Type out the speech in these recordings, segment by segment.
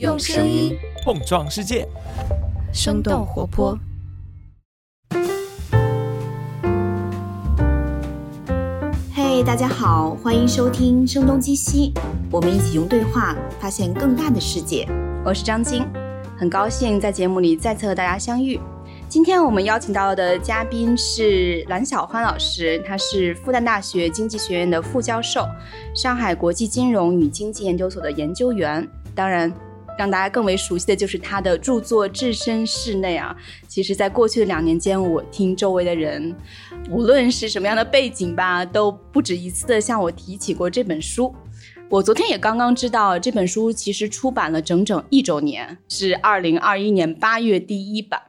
用声音碰撞世界，生动活泼。嘿，大家好，欢迎收听《声东击西》，我们一起用对话发现更大的世界。我是张晶，很高兴在节目里再次和大家相遇。今天我们邀请到的嘉宾是蓝小欢老师，他是复旦大学经济学院的副教授，上海国际金融与经济研究所的研究员。当然，让大家更为熟悉的就是他的著作《置身事内》啊。其实，在过去的两年间，我听周围的人，无论是什么样的背景吧，都不止一次的向我提起过这本书。我昨天也刚刚知道，这本书其实出版了整整一周年，是二零二一年八月第一版。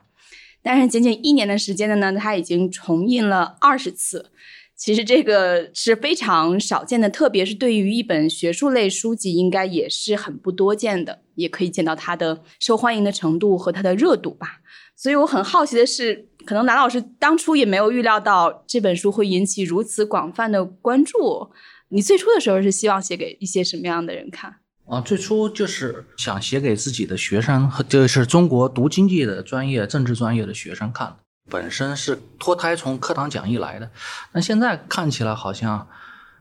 但是仅仅一年的时间的呢，它已经重印了二十次。其实这个是非常少见的，特别是对于一本学术类书籍，应该也是很不多见的。也可以见到它的受欢迎的程度和它的热度吧。所以我很好奇的是，可能南老师当初也没有预料到这本书会引起如此广泛的关注。你最初的时候是希望写给一些什么样的人看？啊，最初就是想写给自己的学生，就是中国读经济的专业、政治专业的学生看。本身是脱胎从课堂讲义来的，但现在看起来好像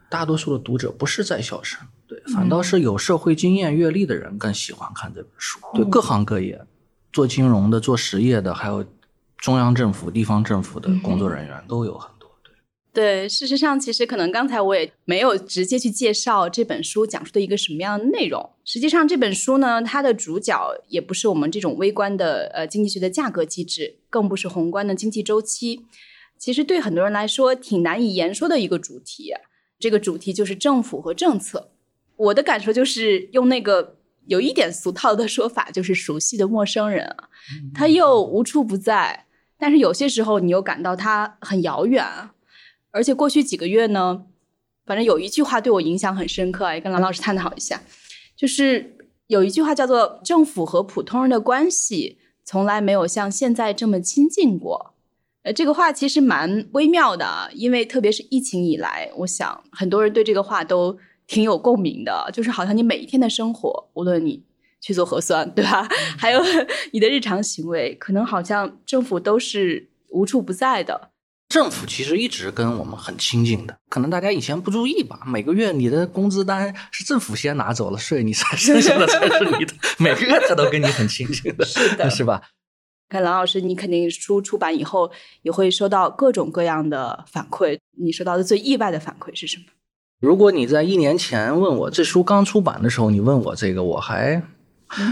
大多数的读者不是在校生，对，反倒是有社会经验、阅历的人更喜欢看这本书。对，各行各业，做金融的、做实业的，还有中央政府、地方政府的工作人员都有很。对，事实上，其实可能刚才我也没有直接去介绍这本书讲述的一个什么样的内容。实际上，这本书呢，它的主角也不是我们这种微观的呃经济学的价格机制，更不是宏观的经济周期。其实对很多人来说，挺难以言说的一个主题。这个主题就是政府和政策。我的感受就是用那个有一点俗套的说法，就是熟悉的陌生人啊，他又无处不在，但是有些时候你又感到他很遥远。而且过去几个月呢，反正有一句话对我影响很深刻，也跟蓝老师探讨一下。就是有一句话叫做“政府和普通人的关系从来没有像现在这么亲近过”。呃，这个话其实蛮微妙的，因为特别是疫情以来，我想很多人对这个话都挺有共鸣的。就是好像你每一天的生活，无论你去做核酸，对吧？还有你的日常行为，可能好像政府都是无处不在的。政府其实一直跟我们很亲近的，可能大家以前不注意吧。每个月你的工资单是政府先拿走了税，你才 剩下的才是你的。每个月他都跟你很亲近的，是的，是吧？看郎老师，你肯定书出版以后也会收到各种各样的反馈。你收到的最意外的反馈是什么？如果你在一年前问我这书刚出版的时候，你问我这个，我还。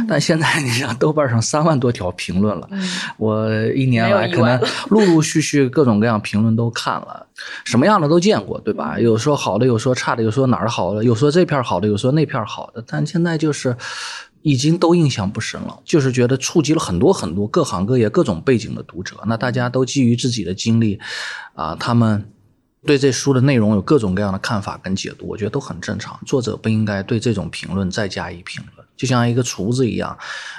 但现在你像，豆瓣上三万多条评论了，我一年来可能 陆陆续续各种各样评论都看了，什么样的都见过，对吧？有说好的，有说差的，有说哪儿好的，有说这片好的，有说那片好的。但现在就是已经都印象不深了，就是觉得触及了很多很多各行各业各种背景的读者。那大家都基于自己的经历，啊，他们。对这书的内容有各种各样的看法跟解读，我觉得都很正常。作者不应该对这种评论再加以评论。就像一个厨子一样，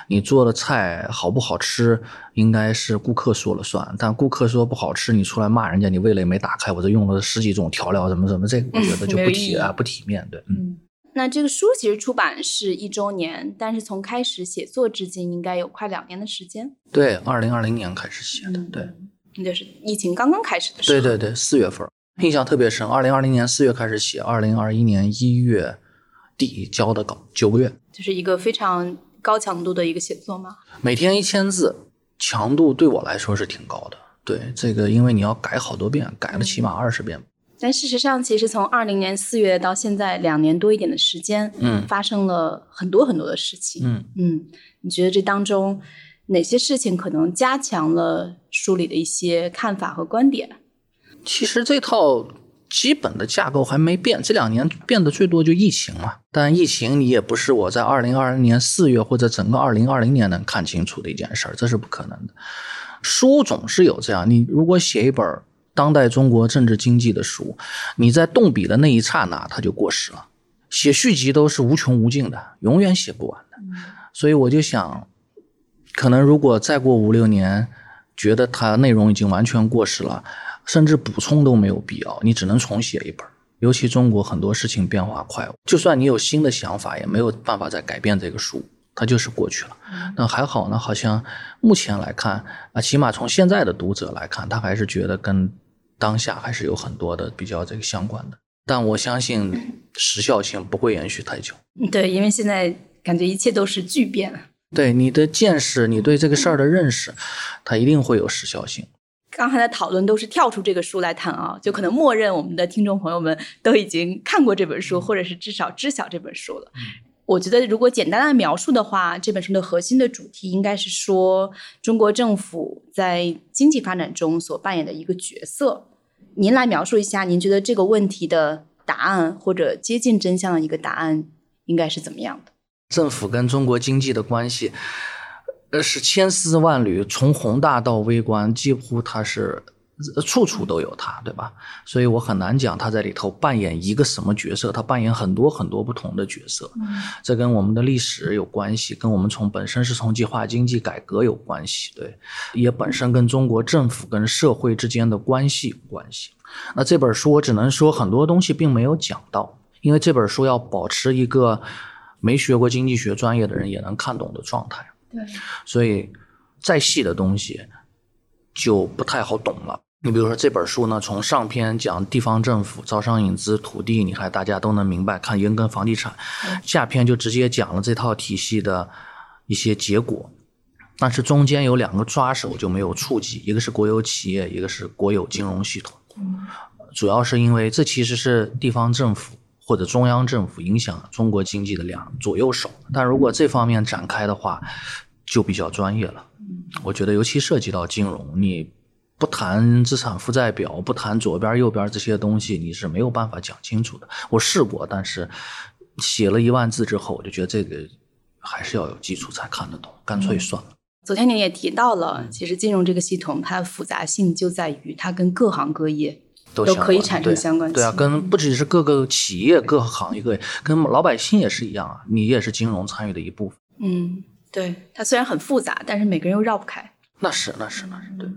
你做的菜好不好吃，应该是顾客说了算。但顾客说不好吃，你出来骂人家，你味蕾没打开，我这用了十几种调料，怎么怎么，这个我觉得就不体啊，不体面对。嗯，那这个书其实出版是一周年，但是从开始写作至今，应该有快两年的时间。对，二零二零年开始写的，对，那就是疫情刚刚开始的时候。对对对，四月份。印象特别深，二零二零年四月开始写，二零二一年一月底交的稿，九个月，就是一个非常高强度的一个写作吗？每天一千字，强度对我来说是挺高的。对这个，因为你要改好多遍，改了起码二十遍。但事实上，其实从二零年四月到现在两年多一点的时间，嗯，发生了很多很多的事情，嗯嗯，你觉得这当中哪些事情可能加强了书里的一些看法和观点？其实这套基本的架构还没变，这两年变的最多就疫情嘛。但疫情你也不是我在二零二零年四月或者整个二零二零年能看清楚的一件事儿，这是不可能的。书总是有这样，你如果写一本当代中国政治经济的书，你在动笔的那一刹那它就过时了。写续集都是无穷无尽的，永远写不完的。所以我就想，可能如果再过五六年，觉得它内容已经完全过时了。甚至补充都没有必要，你只能重写一本。尤其中国很多事情变化快，就算你有新的想法，也没有办法再改变这个书。它就是过去了。那还好呢，好像目前来看啊，起码从现在的读者来看，他还是觉得跟当下还是有很多的比较这个相关的。但我相信时效性不会延续太久。对，因为现在感觉一切都是巨变。对你的见识，你对这个事儿的认识，它一定会有时效性。刚才的讨论都是跳出这个书来谈啊，就可能默认我们的听众朋友们都已经看过这本书，或者是至少知晓这本书了。我觉得如果简单的描述的话，这本书的核心的主题应该是说中国政府在经济发展中所扮演的一个角色。您来描述一下，您觉得这个问题的答案或者接近真相的一个答案应该是怎么样的？政府跟中国经济的关系。呃，是千丝万缕，从宏大到微观，几乎它是处处都有它，对吧？所以我很难讲它在里头扮演一个什么角色，它扮演很多很多不同的角色。这跟我们的历史有关系，跟我们从本身是从计划经济改革有关系，对，也本身跟中国政府跟社会之间的关系有关系。那这本书我只能说很多东西并没有讲到，因为这本书要保持一个没学过经济学专业的人也能看懂的状态。对，所以再细的东西就不太好懂了。你比如说这本书呢，从上篇讲地方政府招商引资、土地，你看大家都能明白，看银根房地产；下篇就直接讲了这套体系的一些结果。但是中间有两个抓手就没有触及，一个是国有企业，一个是国有金融系统。主要是因为这其实是地方政府。或者中央政府影响中国经济的两左右手，但如果这方面展开的话，就比较专业了。我觉得尤其涉及到金融，你不谈资产负债表，不谈左边右边这些东西，你是没有办法讲清楚的。我试过，但是写了一万字之后，我就觉得这个还是要有基础才看得懂，干脆算了。昨天您也提到了，其实金融这个系统它的复杂性就在于它跟各行各业。都可以产生相关性，对啊，跟不只是各个企业、各行业、跟老百姓也是一样啊。你也是金融参与的一部分。嗯，对，它虽然很复杂，但是每个人又绕不开。那是，那是，那是，对，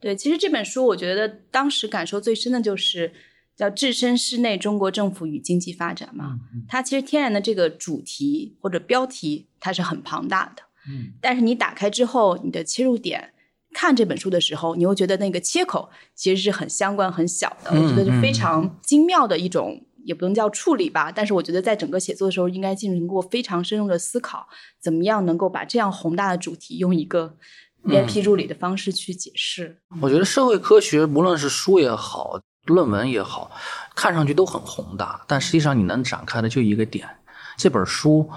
对。其实这本书，我觉得当时感受最深的就是叫“置身事内：中国政府与经济发展”嘛。它其实天然的这个主题或者标题，它是很庞大的。嗯。但是你打开之后，你的切入点。看这本书的时候，你会觉得那个切口其实是很相关、很小的。我觉得是非常精妙的一种，也不能叫处理吧。但是我觉得在整个写作的时候，应该进行过非常深入的思考，怎么样能够把这样宏大的主题用一个连批注理的方式去解释。我觉得社会科学，无论是书也好，论文也好，看上去都很宏大，但实际上你能展开的就一个点。这本书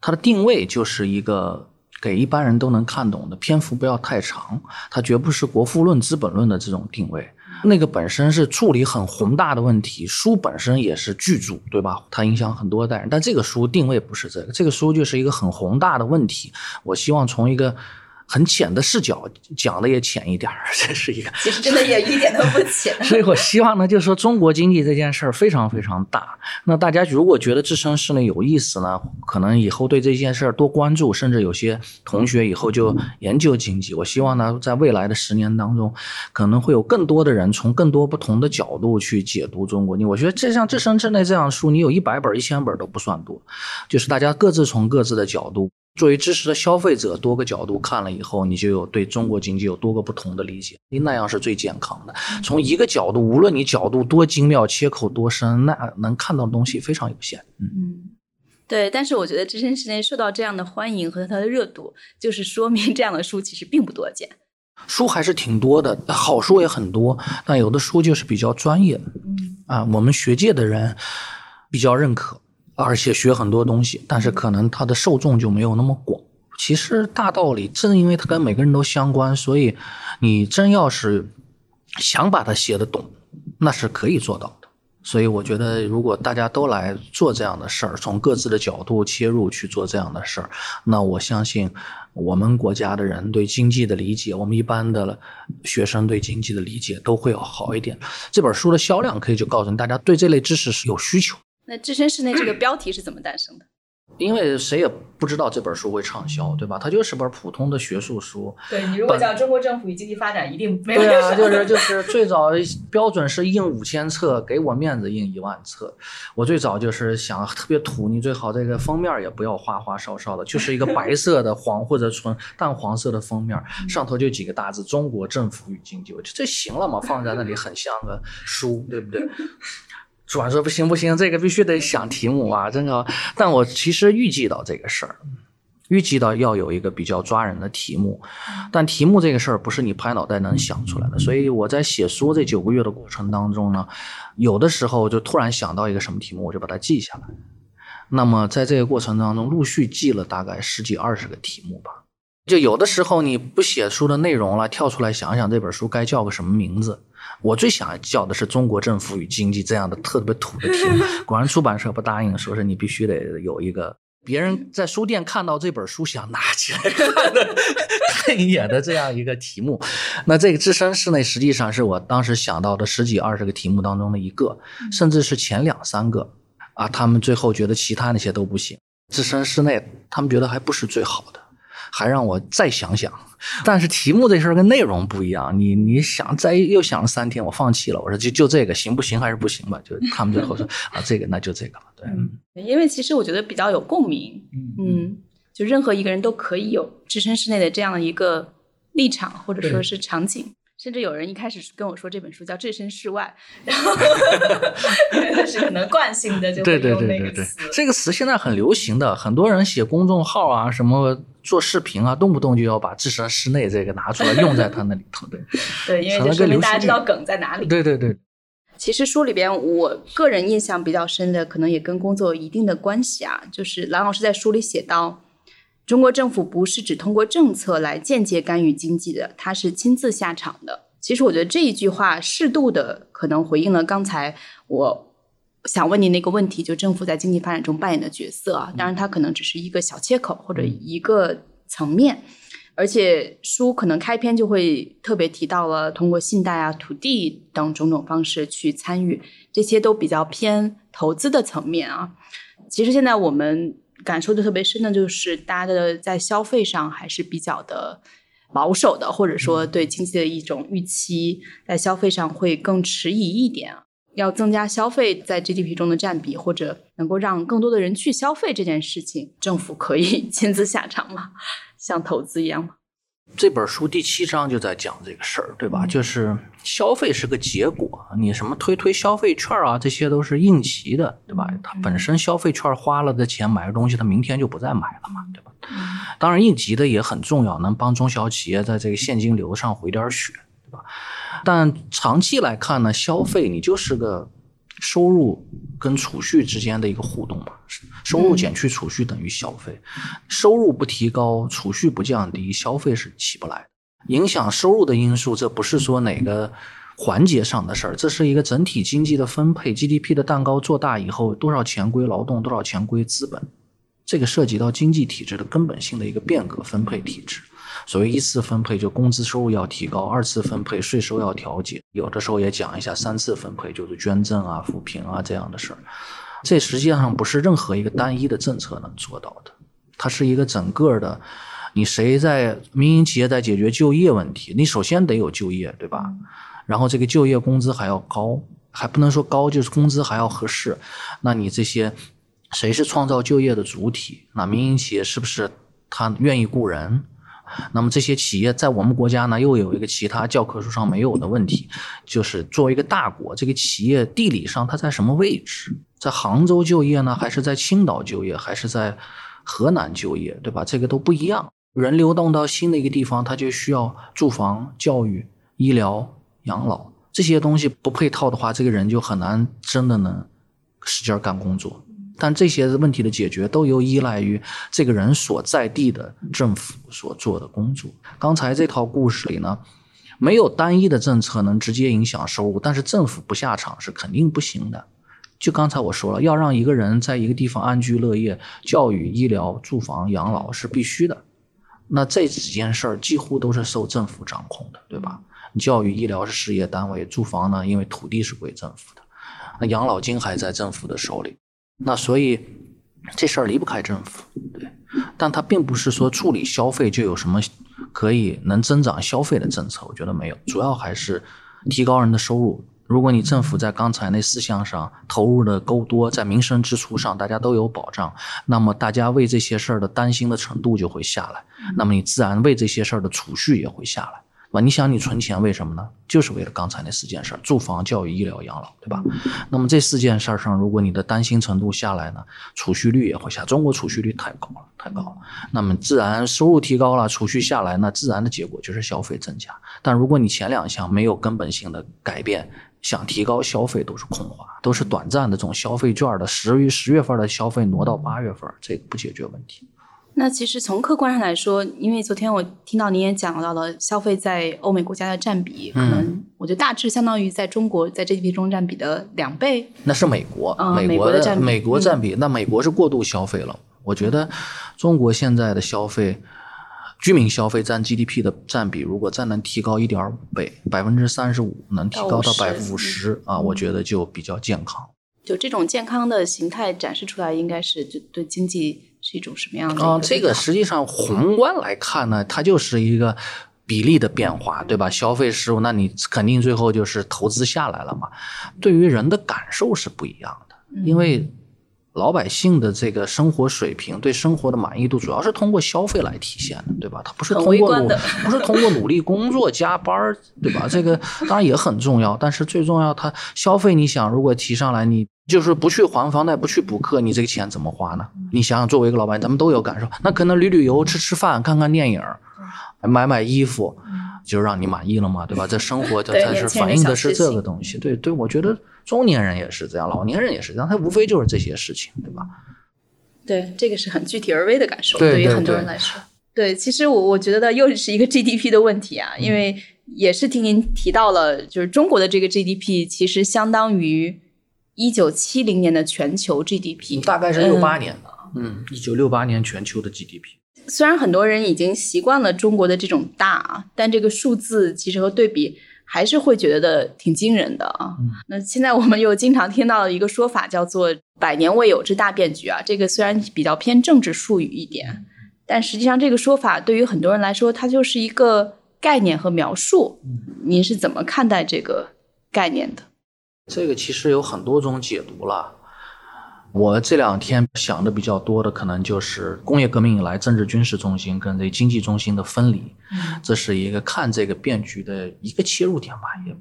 它的定位就是一个。给一般人都能看懂的篇幅不要太长，它绝不是国富论、资本论的这种定位。那个本身是处理很宏大的问题，书本身也是巨著，对吧？它影响很多代人。但这个书定位不是这个，这个书就是一个很宏大的问题。我希望从一个。很浅的视角讲的也浅一点儿，这是一个，其实真的也一点都不浅。所以我希望呢，就是说中国经济这件事儿非常非常大。那大家如果觉得置身事内有意思呢，可能以后对这件事儿多关注，甚至有些同学以后就研究经济。我希望呢，在未来的十年当中，可能会有更多的人从更多不同的角度去解读中国。你我觉得这像置身事内这样书，你有一百本、一千本都不算多，就是大家各自从各自的角度。作为知识的消费者，多个角度看了以后，你就有对中国经济有多个不同的理解。你那样是最健康的。从一个角度，无论你角度多精妙，切口多深，那能看到的东西非常有限。嗯，对。但是我觉得置身事内受到这样的欢迎和它的热度，就是说明这样的书其实并不多见。书还是挺多的，好书也很多，但有的书就是比较专业。嗯啊，我们学界的人比较认可。而且学很多东西，但是可能它的受众就没有那么广。其实大道理正因为它跟每个人都相关，所以你真要是想把它写得懂，那是可以做到的。所以我觉得，如果大家都来做这样的事儿，从各自的角度切入去做这样的事儿，那我相信我们国家的人对经济的理解，我们一般的学生对经济的理解都会要好一点。这本书的销量可以就告诉大家，对这类知识是有需求。那置身事内这个标题是怎么诞生的？因为谁也不知道这本书会畅销，对吧？它就是本普通的学术书。对你如果叫中国政府与经济发展，一定没有。对啊，就是就是 最早标准是印五千册，给我面子印一万册。我最早就是想特别土，你最好这个封面也不要花花哨哨的，就是一个白色的黄或者纯淡黄色的封面，上头就几个大字“中国政府与经济”，我觉得这行了嘛？放在那里很像个书，对不对？主管说不行不行，这个必须得想题目啊，真的。但我其实预计到这个事儿，预计到要有一个比较抓人的题目，但题目这个事儿不是你拍脑袋能想出来的。所以我在写书这九个月的过程当中呢，有的时候就突然想到一个什么题目，我就把它记下来。那么在这个过程当中，陆续记了大概十几二十个题目吧。就有的时候你不写书的内容了，跳出来想想这本书该叫个什么名字。我最想叫的是“中国政府与经济”这样的特别土的题目，果然出版社不答应，说是你必须得有一个别人在书店看到这本书想拿起来看的 看一眼的这样一个题目。那这个置身室内实际上是我当时想到的十几二十个题目当中的一个，甚至是前两三个啊。他们最后觉得其他那些都不行，置身室内他们觉得还不是最好的。还让我再想想，但是题目这事儿跟内容不一样。你你想再又想了三天，我放弃了。我说就就这个行不行还是不行吧？就他们最后说 啊，这个那就这个吧。对，因为其实我觉得比较有共鸣。嗯，就任何一个人都可以有置身事内的这样的一个立场或者说是场景。甚至有人一开始跟我说这本书叫《置身事外》，然后那 是可能惯性的就会用那个词。这个词现在很流行的，很多人写公众号啊，什么做视频啊，动不动就要把“置身室内”这个拿出来用在他那里头。对，对，因为大家知道梗在哪里。对对对。其实书里边，我个人印象比较深的，可能也跟工作有一定的关系啊。就是蓝老师在书里写到。中国政府不是只通过政策来间接干预经济的，他是亲自下场的。其实我觉得这一句话适度的可能回应了刚才我想问你那个问题，就政府在经济发展中扮演的角色啊。当然，它可能只是一个小切口或者一个层面，而且书可能开篇就会特别提到了通过信贷啊、土地等种种方式去参与，这些都比较偏投资的层面啊。其实现在我们。感受的特别深的就是，大家的在消费上还是比较的保守的，或者说对经济的一种预期，在消费上会更迟疑一点。要增加消费在 GDP 中的占比，或者能够让更多的人去消费这件事情，政府可以 亲自下场吗？像投资一样吗？这本书第七章就在讲这个事儿，对吧？就是消费是个结果，你什么推推消费券啊，这些都是应急的，对吧？它本身消费券花了的钱买个东西，它明天就不再买了嘛，对吧？当然，应急的也很重要，能帮中小企业在这个现金流上回点血，对吧？但长期来看呢，消费你就是个。收入跟储蓄之间的一个互动嘛，收入减去储蓄等于消费，收入不提高，储蓄不降低，消费是起不来。影响收入的因素，这不是说哪个环节上的事儿，这是一个整体经济的分配。GDP 的蛋糕做大以后，多少钱归劳动，多少钱归资本，这个涉及到经济体制的根本性的一个变革分配体制。所谓一次分配，就工资收入要提高；二次分配，税收要调节。有的时候也讲一下三次分配，就是捐赠啊、扶贫啊这样的事儿。这实际上不是任何一个单一的政策能做到的，它是一个整个的。你谁在民营企业在解决就业问题？你首先得有就业，对吧？然后这个就业工资还要高，还不能说高，就是工资还要合适。那你这些谁是创造就业的主体？那民营企业是不是他愿意雇人？那么这些企业在我们国家呢，又有一个其他教科书上没有的问题，就是作为一个大国，这个企业地理上它在什么位置？在杭州就业呢，还是在青岛就业，还是在河南就业，对吧？这个都不一样。人流动到新的一个地方，他就需要住房、教育、医疗、养老这些东西不配套的话，这个人就很难真的能使劲干工作。但这些问题的解决都又依赖于这个人所在地的政府所做的工作。刚才这套故事里呢，没有单一的政策能直接影响收入，但是政府不下场是肯定不行的。就刚才我说了，要让一个人在一个地方安居乐业，教育、医疗、住房、养老是必须的。那这几件事儿几乎都是受政府掌控的，对吧？教育、医疗是事业单位，住房呢，因为土地是归政府的，那养老金还在政府的手里。那所以，这事儿离不开政府，对，但它并不是说处理消费就有什么可以能增长消费的政策，我觉得没有，主要还是提高人的收入。如果你政府在刚才那四项上投入的够多，在民生支出上大家都有保障，那么大家为这些事儿的担心的程度就会下来，那么你自然为这些事儿的储蓄也会下来。你想，你存钱为什么呢？就是为了刚才那四件事儿：住房、教育、医疗、养老，对吧？那么这四件事儿上，如果你的担心程度下来呢，储蓄率也会下。中国储蓄率太高了，太高了。那么自然收入提高了，储蓄下来，那自然的结果就是消费增加。但如果你前两项没有根本性的改变，想提高消费都是空话，都是短暂的这种消费券的十月十月份的消费挪到八月份，这个不解决问题。那其实从客观上来说，因为昨天我听到您也讲到了消费在欧美国家的占比，可能我觉得大致相当于在中国在 GDP 中占比的两倍。那是美国，美国的美国占比，那美国是过度消费了。我觉得中国现在的消费，居民消费占 GDP 的占比，如果再能提高一点五倍，百分之三十五，能提高到百分之五十啊，我觉得就比较健康。就这种健康的形态展示出来，应该是就对经济。是一种什么样的？啊，这个实际上宏观来看呢，它就是一个比例的变化，对吧？消费失误，那你肯定最后就是投资下来了嘛。对于人的感受是不一样的，因为老百姓的这个生活水平、对生活的满意度，主要是通过消费来体现的，对吧？它不是通过努，不是通过努力工作、加班，对吧？这个当然也很重要，但是最重要，它消费，你想如果提上来，你。就是不去还房贷，不去补课，你这个钱怎么花呢？你想想，作为一个老板，咱们都有感受。那可能旅旅游、吃吃饭、看看电影、买买衣服，就让你满意了嘛，对吧？这生活它才是反映的是这个东西。对对，我觉得中年人也是这样，老年人也是这样，他无非就是这些事情，对吧？对，这个是很具体而微的感受，对于很多人来说。对，其实我我觉得又是一个 GDP 的问题啊，因为也是听您提到了，就是中国的这个 GDP 其实相当于。一九七零年的全球 GDP 大概是六八年的，嗯，一九六八年全球的 GDP。虽然很多人已经习惯了中国的这种大，但这个数字其实和对比还是会觉得挺惊人的啊。那现在我们又经常听到一个说法，叫做“百年未有之大变局”啊。这个虽然比较偏政治术语一点，但实际上这个说法对于很多人来说，它就是一个概念和描述。您是怎么看待这个概念的？这个其实有很多种解读了。我这两天想的比较多的，可能就是工业革命以来政治军事中心跟这经济中心的分离，这是一个看这个变局的一个切入点吧，也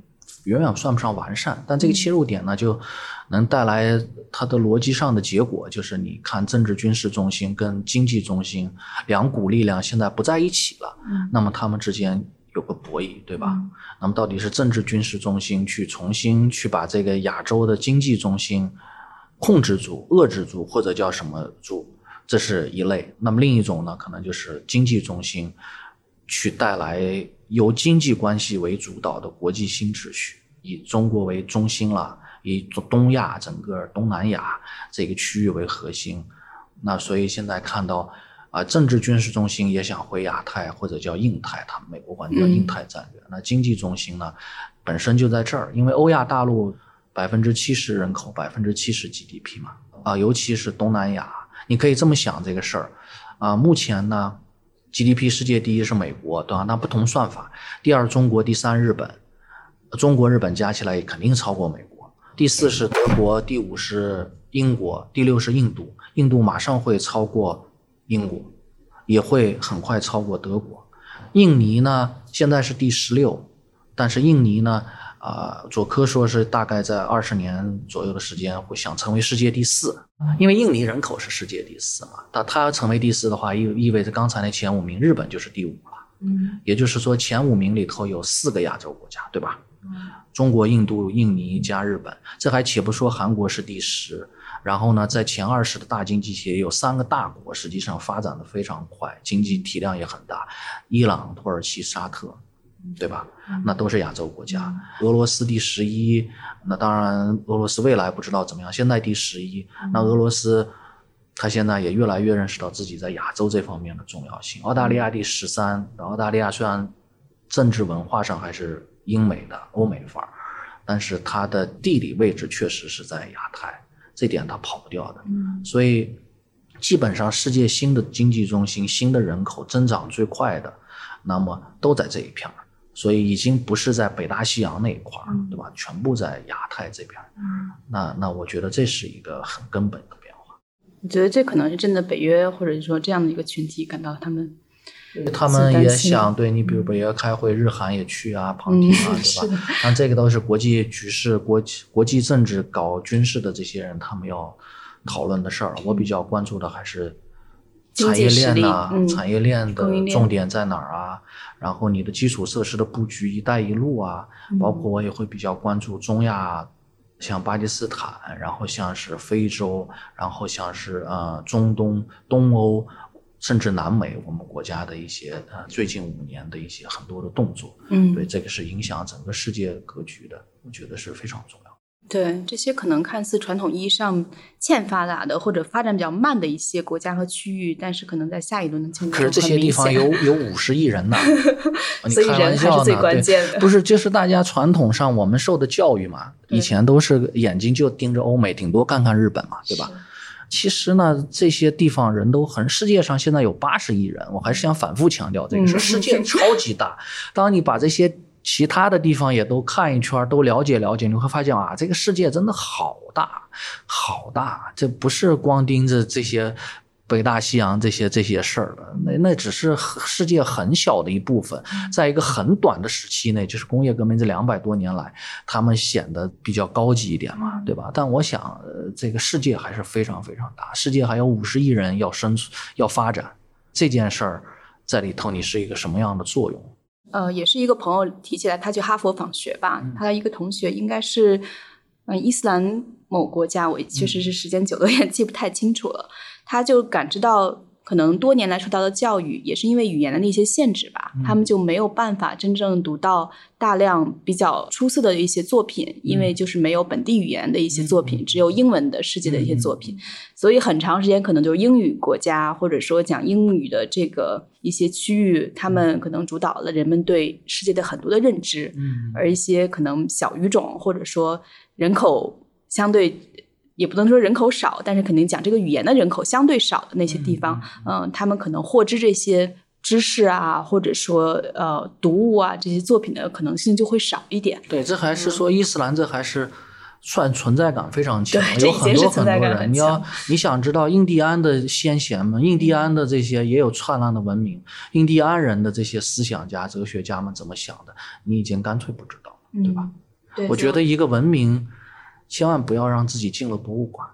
远远算不上完善。但这个切入点呢，就能带来它的逻辑上的结果，就是你看政治军事中心跟经济中心两股力量现在不在一起了，那么他们之间。有个博弈，对吧？那么到底是政治军事中心去重新去把这个亚洲的经济中心控制住、遏制住，或者叫什么住，这是一类。那么另一种呢，可能就是经济中心去带来由经济关系为主导的国际新秩序，以中国为中心了，以东亚整个东南亚这个区域为核心。那所以现在看到。啊，政治军事中心也想回亚太或者叫印太，他们美国管叫印太战略。那经济中心呢，本身就在这儿，因为欧亚大陆百分之七十人口，百分之七十 GDP 嘛。啊，尤其是东南亚，你可以这么想这个事儿。啊，目前呢，GDP 世界第一是美国，对吧？那不同算法，第二中国，第三日本，中国日本加起来肯定超过美国。第四是德国，第五是英国，第六是印度，印度马上会超过。英国也会很快超过德国，印尼呢现在是第十六，但是印尼呢，啊，佐科说是大概在二十年左右的时间会想成为世界第四，因为印尼人口是世界第四嘛，但他要成为第四的话，意意味着刚才那前五名日本就是第五了，嗯，也就是说前五名里头有四个亚洲国家，对吧？中国、印度、印尼加日本，这还且不说韩国是第十。然后呢，在前二十的大经济体也有三个大国，实际上发展的非常快，经济体量也很大，伊朗、土耳其、沙特，对吧？那都是亚洲国家。俄罗斯第十一，那当然俄罗斯未来不知道怎么样，现在第十一。那俄罗斯，他现在也越来越认识到自己在亚洲这方面的重要性。澳大利亚第十三，澳大利亚虽然政治文化上还是英美的欧美范儿，但是它的地理位置确实是在亚太。这点他跑不掉的，所以基本上世界新的经济中心、新的人口增长最快的，那么都在这一片儿，所以已经不是在北大西洋那一块儿，对吧？全部在亚太这边。嗯，那那我觉得这是一个很根本的变化。你觉得这可能是真的北约或者说这样的一个群体感到他们？他们也想对你，比如北约开会，日韩也去啊，旁听啊，对吧？但这个都是国际局势、国际国际政治、搞军事的这些人，他们要讨论的事儿。我比较关注的还是产业链呐，产业链的重点在哪儿啊？然后你的基础设施的布局，“一带一路”啊，包括我也会比较关注中亚，像巴基斯坦，然后像是非洲，然后像是呃中东、东欧。甚至南美，我们国家的一些呃，最近五年的一些很多的动作，嗯，对，这个是影响整个世界格局的，我觉得是非常重要。对这些可能看似传统意义上欠发达的或者发展比较慢的一些国家和区域，但是可能在下一轮的竞争可是这些地方有有五十亿人呢，所以人还是最关键的。不是，就是大家传统上我们受的教育嘛，以前都是眼睛就盯着欧美，顶多看看日本嘛，对吧？其实呢，这些地方人都很，世界上现在有八十亿人，我还是想反复强调这个事。世界超级大，当你把这些其他的地方也都看一圈，都了解了解，你会发现啊，这个世界真的好大，好大，这不是光盯着这些。北大西洋这些这些事儿了，那那只是世界很小的一部分，在一个很短的时期内，就是工业革命这两百多年来，他们显得比较高级一点嘛，对吧？但我想，这个世界还是非常非常大，世界还有五十亿人要生存、要发展，这件事儿在里头，你是一个什么样的作用？呃，也是一个朋友提起来，他去哈佛访学吧，他的一个同学应该是，嗯，伊斯兰某国家，我确实是时间久了 也记不太清楚了。他就感知到，可能多年来受到的教育，也是因为语言的那些限制吧，他们就没有办法真正读到大量比较出色的一些作品，因为就是没有本地语言的一些作品，只有英文的世界的一些作品，所以很长时间可能就是英语国家或者说讲英语的这个一些区域，他们可能主导了人们对世界的很多的认知，而一些可能小语种或者说人口相对。也不能说人口少，但是肯定讲这个语言的人口相对少的那些地方，嗯，他们可能获知这些知识啊，或者说呃读物啊这些作品的可能性就会少一点。对，这还是说伊斯兰，这还是算存在感非常强，有很多很多人。你要你想知道印第安的先贤们，印第安的这些也有灿烂的文明，印第安人的这些思想家、哲学家们怎么想的，你已经干脆不知道了，对吧？我觉得一个文明。千万不要让自己进了博物馆，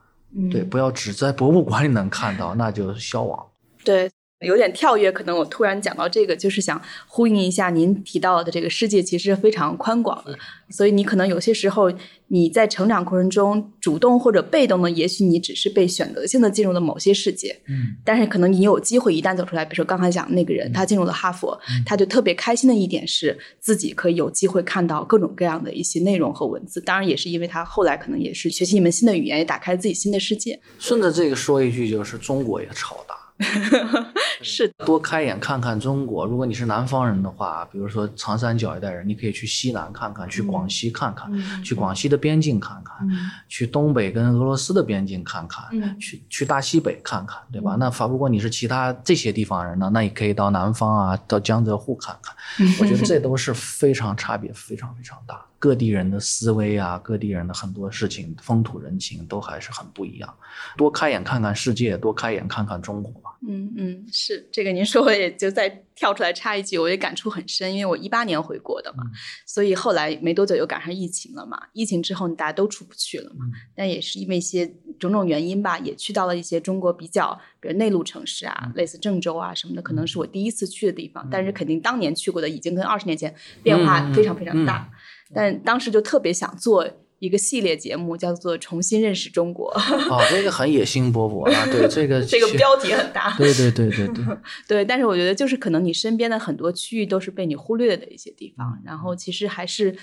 对，不要只在博物馆里能看到，那就消亡。对。有点跳跃，可能我突然讲到这个，就是想呼应一下您提到的这个世界其实非常宽广的，所以你可能有些时候你在成长过程中，主动或者被动的，也许你只是被选择性的进入了某些世界，嗯，但是可能你有机会一旦走出来，比如说刚才讲那个人，他进入了哈佛，他就特别开心的一点是自己可以有机会看到各种各样的一些内容和文字，当然也是因为他后来可能也是学习一门新的语言，也打开了自己新的世界。顺着这个说一句，就是中国也超大。是多开眼看看中国。如果你是南方人的话，比如说长三角一带人，你可以去西南看看，去广西看看，去广西的边境看看，去东北跟俄罗斯的边境看看，去去大西北看看，对吧？那反，如果你是其他这些地方人呢，那也可以到南方啊，到江浙沪看看。我觉得这都是非常差别非常非常大。各地人的思维啊，各地人的很多事情、风土人情都还是很不一样。多开眼看看世界，多开眼看看中国吧。嗯嗯，是这个您说，我也就再跳出来插一句，我也感触很深，因为我一八年回国的嘛，所以后来没多久又赶上疫情了嘛。疫情之后大家都出不去了嘛，但也是因为一些种种原因吧，也去到了一些中国比较，比如内陆城市啊，类似郑州啊什么的，可能是我第一次去的地方。但是肯定当年去过的，已经跟二十年前变化非常非常大。但当时就特别想做一个系列节目，叫做《重新认识中国》。哦，这个很野心勃勃啊！对，这个 这个标题很大。对对对对对对。但是我觉得，就是可能你身边的很多区域都是被你忽略的一些地方，然后其实还是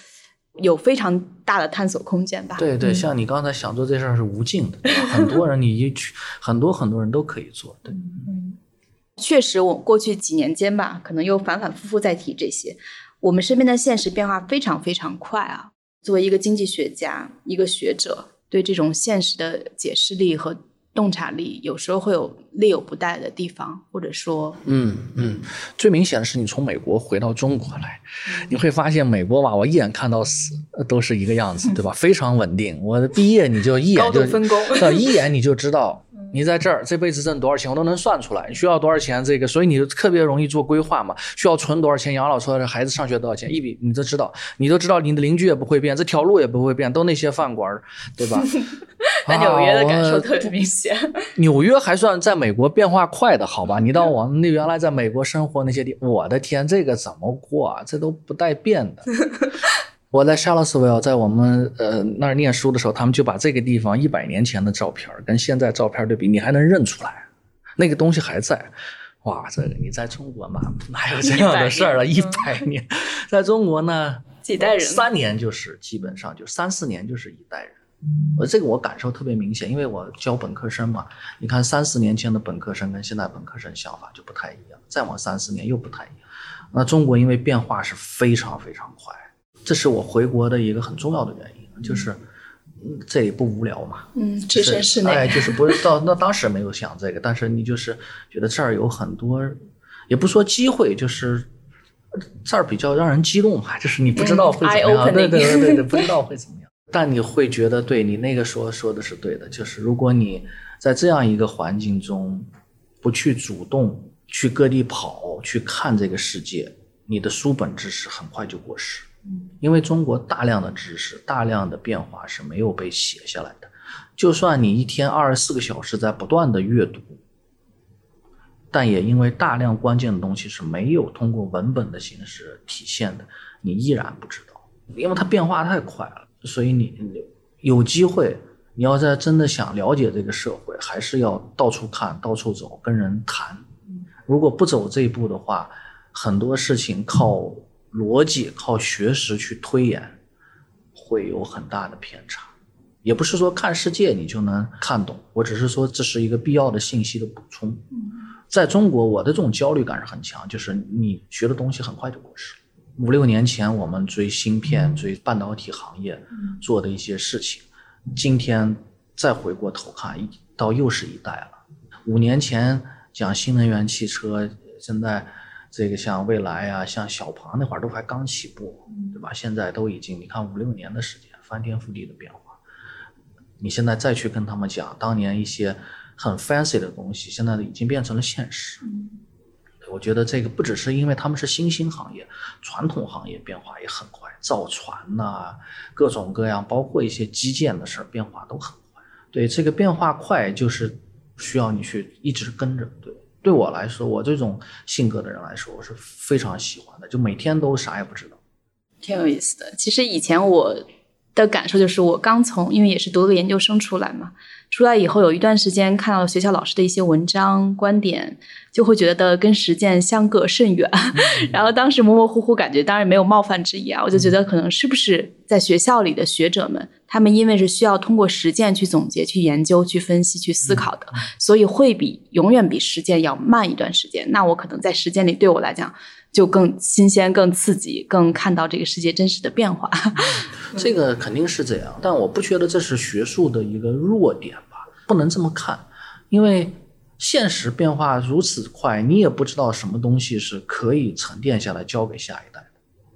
有非常大的探索空间吧。对对，像你刚才想做这事儿是无尽的，很多人你一去，很多很多人都可以做。对，嗯，确实，我过去几年间吧，可能又反反复复在提这些。我们身边的现实变化非常非常快啊！作为一个经济学家、一个学者，对这种现实的解释力和洞察力有时候会有力有不逮的地方，或者说，嗯嗯，最明显的是你从美国回到中国来，你会发现美国吧，我一眼看到死都是一个样子，对吧？非常稳定。我毕业你就一眼 就分工，一眼你就知道。你在这儿这辈子挣多少钱，我都能算出来。你需要多少钱？这个，所以你特别容易做规划嘛。需要存多少钱养老？出来孩子上学多少钱？一笔你都知道，你都知道，你的邻居也不会变，这条路也不会变，都那些饭馆，对吧？那纽约的感受特别明显。纽约还算在美国变化快的，好吧？你到我那原来在美国生活那些地，我的天，这个怎么过啊？这都不带变的。我在 Charlottesville，在我们呃那儿念书的时候，他们就把这个地方一百年前的照片跟现在照片对比，你还能认出来，那个东西还在。哇，这个你在中国嘛，哪有这样的事儿了？一百年，在中国呢，几代人，三年就是基本上就三四年就是一代人。我这个我感受特别明显，因为我教本科生嘛，你看三四年前的本科生跟现在本科生想法就不太一样，再往三四年又不太一样。那中国因为变化是非常非常快。这是我回国的一个很重要的原因，就是这也不无聊嘛。嗯，置身事内。哎，就是不是到那当时没有想这个，但是你就是觉得这儿有很多，也不说机会，就是这儿比较让人激动嘛，就是你不知道会怎么样，对对对对对，不知道会怎么样。但你会觉得，对你那个说说的是对的，就是如果你在这样一个环境中不去主动去各地跑去看这个世界，你的书本知识很快就过时。因为中国大量的知识、大量的变化是没有被写下来的，就算你一天二十四个小时在不断的阅读，但也因为大量关键的东西是没有通过文本的形式体现的，你依然不知道，因为它变化太快了。所以你有机会，你要在真的想了解这个社会，还是要到处看、到处走、跟人谈。如果不走这一步的话，很多事情靠。逻辑靠学识去推演，会有很大的偏差。也不是说看世界你就能看懂，我只是说这是一个必要的信息的补充。在中国，我的这种焦虑感是很强，就是你学的东西很快就过时。五六年前我们追芯片、追半导体行业做的一些事情，今天再回过头看，到又是一代了。五年前讲新能源汽车，现在。这个像蔚来啊，像小鹏那会儿都还刚起步，对吧？现在都已经，你看五六年的时间，翻天覆地的变化。你现在再去跟他们讲当年一些很 fancy 的东西，现在已经变成了现实。我觉得这个不只是因为他们是新兴行业，传统行业变化也很快，造船呐，各种各样，包括一些基建的事儿，变化都很快。对这个变化快，就是需要你去一直跟着，对。对我来说，我这种性格的人来说，我是非常喜欢的，就每天都啥也不知道，挺有意思的。其实以前我的感受就是，我刚从，因为也是读了研究生出来嘛。出来以后有一段时间看到学校老师的一些文章观点，就会觉得跟实践相隔甚远。然后当时模模糊糊感觉，当然没有冒犯之意啊，我就觉得可能是不是在学校里的学者们，他们因为是需要通过实践去总结、去研究、去分析、去思考的，所以会比永远比实践要慢一段时间。那我可能在实践里对我来讲就更新鲜、更刺激、更看到这个世界真实的变化。这个肯定是这样，但我不觉得这是学术的一个弱点吧。不能这么看，因为现实变化如此快，你也不知道什么东西是可以沉淀下来交给下一代的，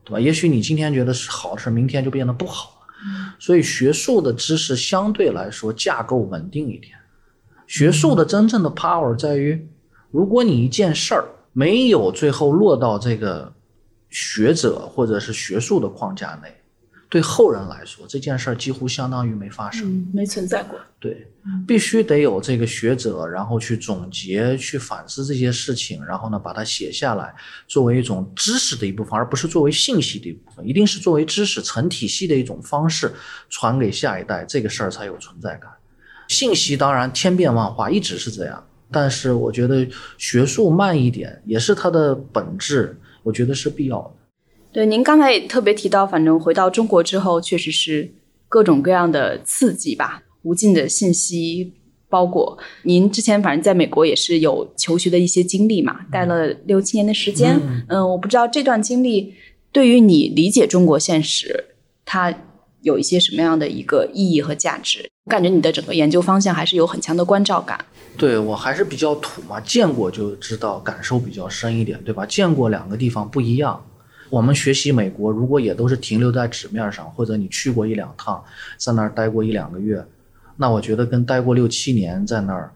对吧？也许你今天觉得是好事，明天就变得不好了。所以学术的知识相对来说架构稳定一点。学术的真正的 power 在于，如果你一件事儿没有最后落到这个学者或者是学术的框架内。对后人来说，这件事儿几乎相当于没发生，没存在过。对，必须得有这个学者，然后去总结、去反思这些事情，然后呢，把它写下来，作为一种知识的一部分，而不是作为信息的一部分，一定是作为知识成体系的一种方式传给下一代，这个事儿才有存在感。信息当然千变万化，一直是这样，但是我觉得学术慢一点也是它的本质，我觉得是必要的。对，您刚才也特别提到，反正回到中国之后，确实是各种各样的刺激吧，无尽的信息包裹。您之前反正在美国也是有求学的一些经历嘛，待了六七年的时间。嗯，我不知道这段经历对于你理解中国现实，它有一些什么样的一个意义和价值？我感觉你的整个研究方向还是有很强的关照感。对我还是比较土嘛，见过就知道，感受比较深一点，对吧？见过两个地方不一样。我们学习美国，如果也都是停留在纸面上，或者你去过一两趟，在那儿待过一两个月，那我觉得跟待过六七年在那儿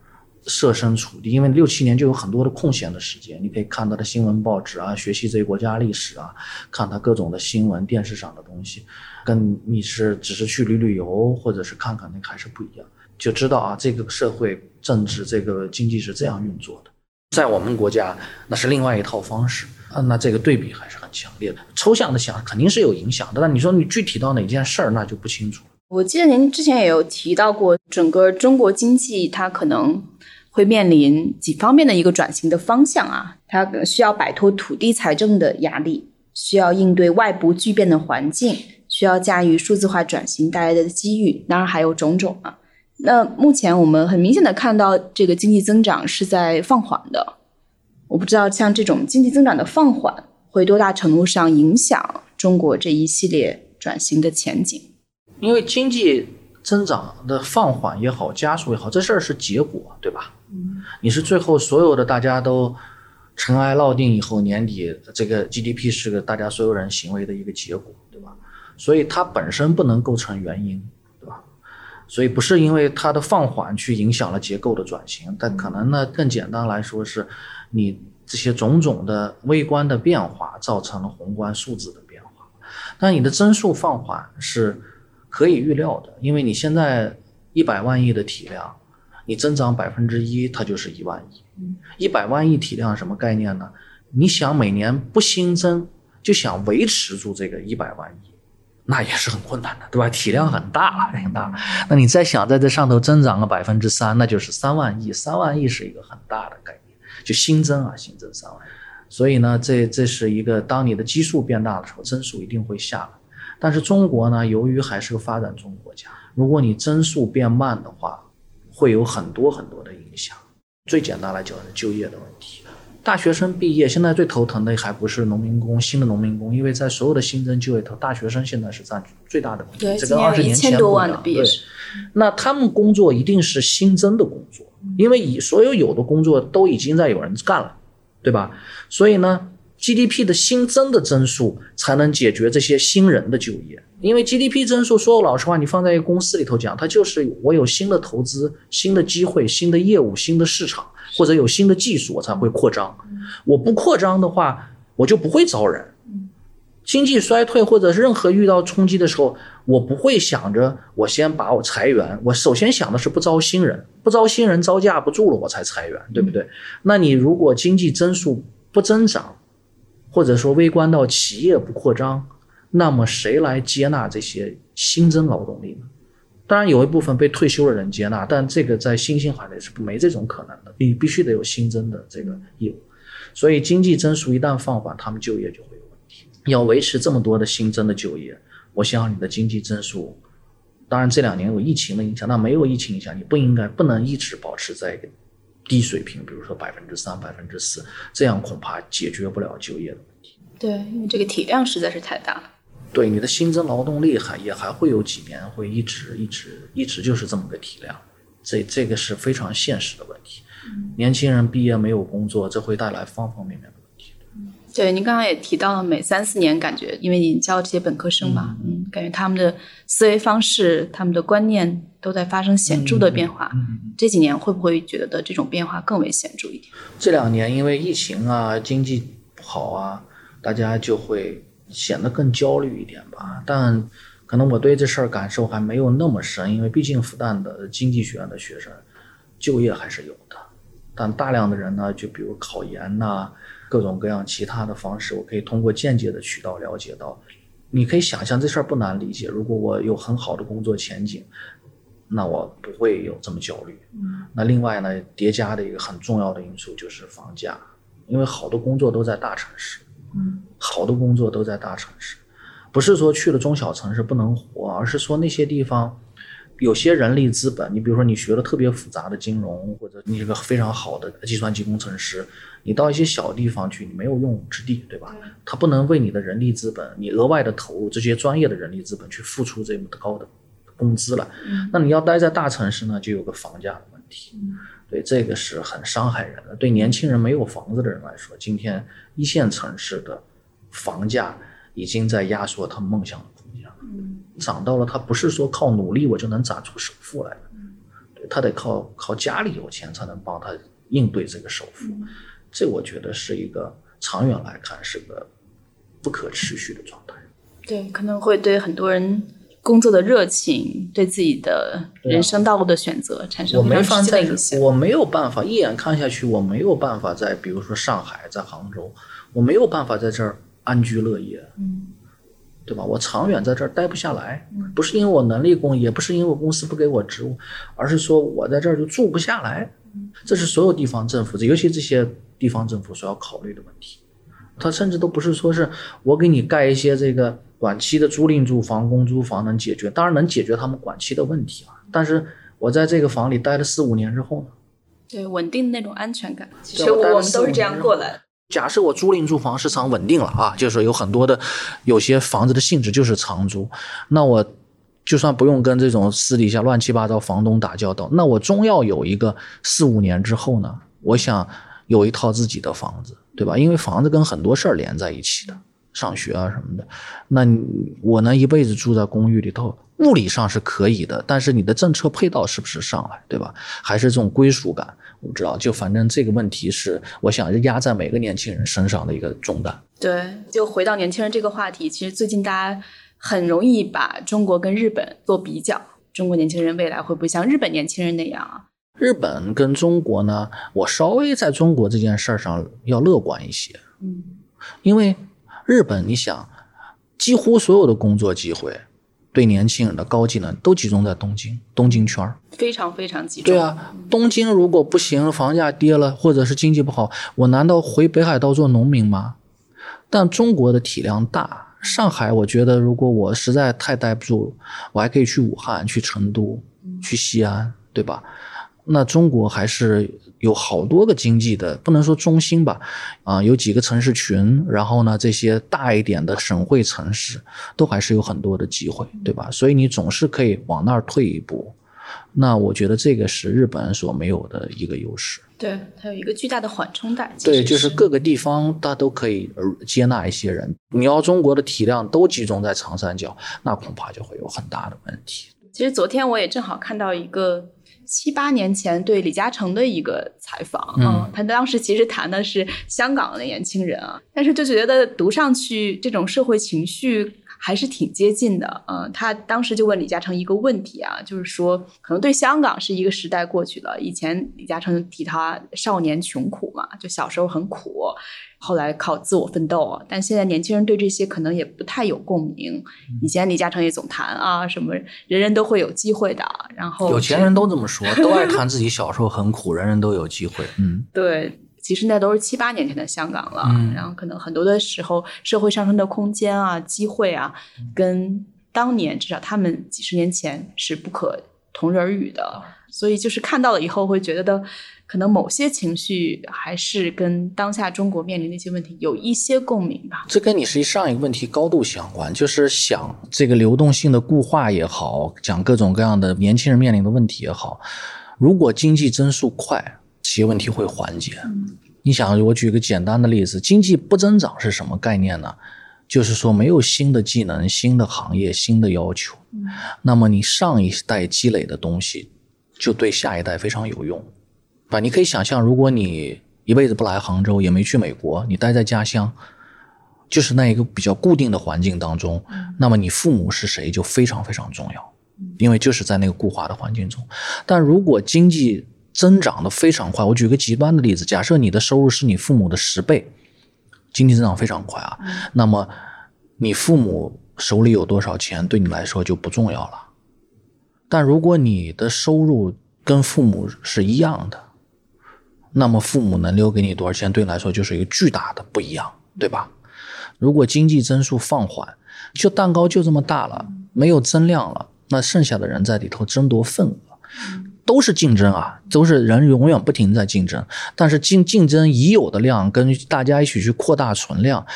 设身处地，因为六七年就有很多的空闲的时间，你可以看他的新闻报纸啊，学习这个国家历史啊，看他各种的新闻电视上的东西，跟你是只是去旅旅游或者是看看那个还是不一样，就知道啊，这个社会政治这个经济是这样运作的，在我们国家那是另外一套方式。啊，那这个对比还是很强烈的。抽象的想肯定是有影响的，但你说你具体到哪件事儿，那就不清楚。我记得您之前也有提到过，整个中国经济它可能会面临几方面的一个转型的方向啊，它需要摆脱土地财政的压力，需要应对外部巨变的环境，需要驾驭数字化转型带来的机遇，当然还有种种啊。那目前我们很明显的看到，这个经济增长是在放缓的。我不知道像这种经济增长的放缓，会多大程度上影响中国这一系列转型的前景？因为经济增长的放缓也好，加速也好，这事儿是结果，对吧？嗯，你是最后所有的大家都尘埃落定以后，年底这个 GDP 是个大家所有人行为的一个结果，对吧？所以它本身不能构成原因，对吧？所以不是因为它的放缓去影响了结构的转型，但可能呢，更简单来说是。你这些种种的微观的变化造成了宏观数字的变化，但你的增速放缓是可以预料的，因为你现在一百万亿的体量，你增长百分之一，它就是一万亿。一百万亿体量什么概念呢？你想每年不新增，就想维持住这个一百万亿，那也是很困难的，对吧？体量很大，很大。那你再想在这上头增长个百分之三，那就是三万亿。三万亿是一个很大的概念。就新增啊，新增三万亿，所以呢，这这是一个当你的基数变大的时候，增速一定会下来。但是中国呢，由于还是个发展中国家，如果你增速变慢的话，会有很多很多的影响。最简单来讲是就业的问题。大学生毕业，现在最头疼的还不是农民工，新的农民工，因为在所有的新增就业头，大学生现在是占最大的。对，这跟二十年前不一样。对，那他们工作一定是新增的工作。因为以所有有的工作都已经在有人干了，对吧？所以呢，GDP 的新增的增速才能解决这些新人的就业。因为 GDP 增速，说老实话，你放在一个公司里头讲，它就是我有新的投资、新的机会、新的业务、新的市场，或者有新的技术，我才会扩张。我不扩张的话，我就不会招人。经济衰退或者是任何遇到冲击的时候，我不会想着我先把我裁员，我首先想的是不招新人，不招新人招架不住了我才裁员，对不对？那你如果经济增速不增长，或者说微观到企业不扩张，那么谁来接纳这些新增劳动力呢？当然有一部分被退休的人接纳，但这个在新兴行业是没这种可能的，你必须得有新增的这个业务。所以经济增速一旦放缓，他们就业就会有问题。要维持这么多的新增的就业，我想你的经济增速，当然这两年有疫情的影响，那没有疫情影响，你不应该不能一直保持在一个低水平，比如说百分之三、百分之四，这样恐怕解决不了就业的问题。对，因为这个体量实在是太大了。对，你的新增劳动力还也还会有几年会一直一直一直就是这么个体量，这这个是非常现实的问题。年轻人毕业没有工作，这会带来方方面面的问题。对，您刚刚也提到了，每三四年感觉，因为你教这些本科生嘛，嗯，感觉他们的思维方式、他们的观念都在发生显著的变化。这几年会不会觉得这种变化更为显著一点？这两年因为疫情啊，经济不好啊，大家就会显得更焦虑一点吧。但可能我对这事儿感受还没有那么深，因为毕竟复旦的经济学院的学生就业还是有的，但大量的人呢，就比如考研呐。各种各样其他的方式，我可以通过间接的渠道了解到。你可以想象这事儿不难理解。如果我有很好的工作前景，那我不会有这么焦虑。那另外呢，叠加的一个很重要的因素就是房价，因为好多工作都在大城市。嗯，好多工作都在大城市，不是说去了中小城市不能活，而是说那些地方。有些人力资本，你比如说你学了特别复杂的金融，或者你是个非常好的计算机工程师，你到一些小地方去，你没有用武之地，对吧？他不能为你的人力资本，你额外的投入这些专业的人力资本去付出这么高的工资了。那你要待在大城市呢，就有个房价的问题。对，这个是很伤害人的。对年轻人没有房子的人来说，今天一线城市的房价已经在压缩他梦想的空间了。涨到了他不是说靠努力我就能攒出首付来的，对他得靠靠家里有钱才能帮他应对这个首付。这我觉得是一个长远来看是个不可持续的状态。对，可能会对很多人。工作的热情，对自己的人生道路的选择产生非常直接的影响。我没有办法一眼看下去，我没有办法在比如说上海，在杭州，我没有办法在这儿安居乐业，嗯，对吧？我长远在这儿待不下来，不是因为我能力工，也不是因为我公司不给我职务，而是说我在这儿就住不下来。这是所有地方政府，尤其这些地方政府所要考虑的问题。他甚至都不是说是我给你盖一些这个。短期的租赁住房、公租房能解决，当然能解决他们短期的问题啊。但是我在这个房里待了四五年之后呢？对，稳定的那种安全感。其实我们都是这样过来的。假设我租赁住房市场稳定了啊，就是有很多的有些房子的性质就是长租，那我就算不用跟这种私底下乱七八糟房东打交道，那我终要有一个四五年之后呢，我想有一套自己的房子，对吧？因为房子跟很多事儿连在一起的。上学啊什么的，那我能一辈子住在公寓里头，物理上是可以的，但是你的政策配套是不是上来，对吧？还是这种归属感？我不知道，就反正这个问题是，我想压在每个年轻人身上的一个重担。对，就回到年轻人这个话题，其实最近大家很容易把中国跟日本做比较，中国年轻人未来会不会像日本年轻人那样啊？日本跟中国呢，我稍微在中国这件事儿上要乐观一些，嗯，因为。日本，你想，几乎所有的工作机会，对年轻人的高技能都集中在东京，东京圈非常非常集中。对啊，东京如果不行，房价跌了，或者是经济不好，我难道回北海道做农民吗？但中国的体量大，上海，我觉得如果我实在太待不住，我还可以去武汉、去成都、去西安，对吧？那中国还是有好多个经济的，不能说中心吧，啊，有几个城市群，然后呢，这些大一点的省会城市都还是有很多的机会，对吧？所以你总是可以往那儿退一步。那我觉得这个是日本所没有的一个优势。对，它有一个巨大的缓冲带。对，就是各个地方它都可以接纳一些人。你要中国的体量都集中在长三角，那恐怕就会有很大的问题。其实昨天我也正好看到一个。七八年前对李嘉诚的一个采访，嗯，他当时其实谈的是香港的年轻人啊，但是就觉得读上去这种社会情绪还是挺接近的，嗯，他当时就问李嘉诚一个问题啊，就是说可能对香港是一个时代过去了，以前李嘉诚提他少年穷苦嘛，就小时候很苦。后来靠自我奋斗啊，但现在年轻人对这些可能也不太有共鸣。以前李嘉诚也总谈啊，什么人人都会有机会的，然后有钱人都这么说，都爱谈自己小时候很苦，人人都有机会。嗯，对，其实那都是七八年前的香港了，然后可能很多的时候社会上升的空间啊、机会啊，跟当年至少他们几十年前是不可同日而语的。所以就是看到了以后会觉得。可能某些情绪还是跟当下中国面临的一些问题有一些共鸣吧。这跟你实际上一个问题高度相关，就是想这个流动性的固化也好，讲各种各样的年轻人面临的问题也好。如果经济增速快，企业问题会缓解。你想，我举个简单的例子，经济不增长是什么概念呢？就是说没有新的技能、新的行业、新的要求。那么你上一代积累的东西，就对下一代非常有用。吧，你可以想象，如果你一辈子不来杭州，也没去美国，你待在家乡，就是那一个比较固定的环境当中，那么你父母是谁就非常非常重要，因为就是在那个固化的环境中。但如果经济增长的非常快，我举个极端的例子，假设你的收入是你父母的十倍，经济增长非常快啊，那么你父母手里有多少钱对你来说就不重要了。但如果你的收入跟父母是一样的，那么父母能留给你多少钱，对你来说就是一个巨大的不一样，对吧？如果经济增速放缓，就蛋糕就这么大了，没有增量了，那剩下的人在里头争夺份额，都是竞争啊，都是人永远不停在竞争。但是竞竞争已有的量跟大家一起去扩大存量，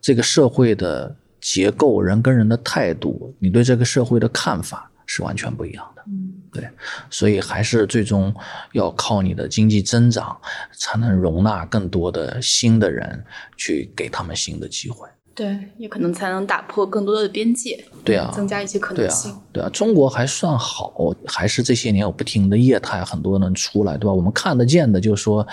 这个社会的结构、人跟人的态度，你对这个社会的看法，是完全不一样的。嗯，对，所以还是最终要靠你的经济增长，才能容纳更多的新的人，去给他们新的机会。对，也可能才能打破更多的边界，对啊，增加一些可能性。对啊，中国还算好，还是这些年有不停的业态，很多能出来，对吧？我们看得见的，就是说，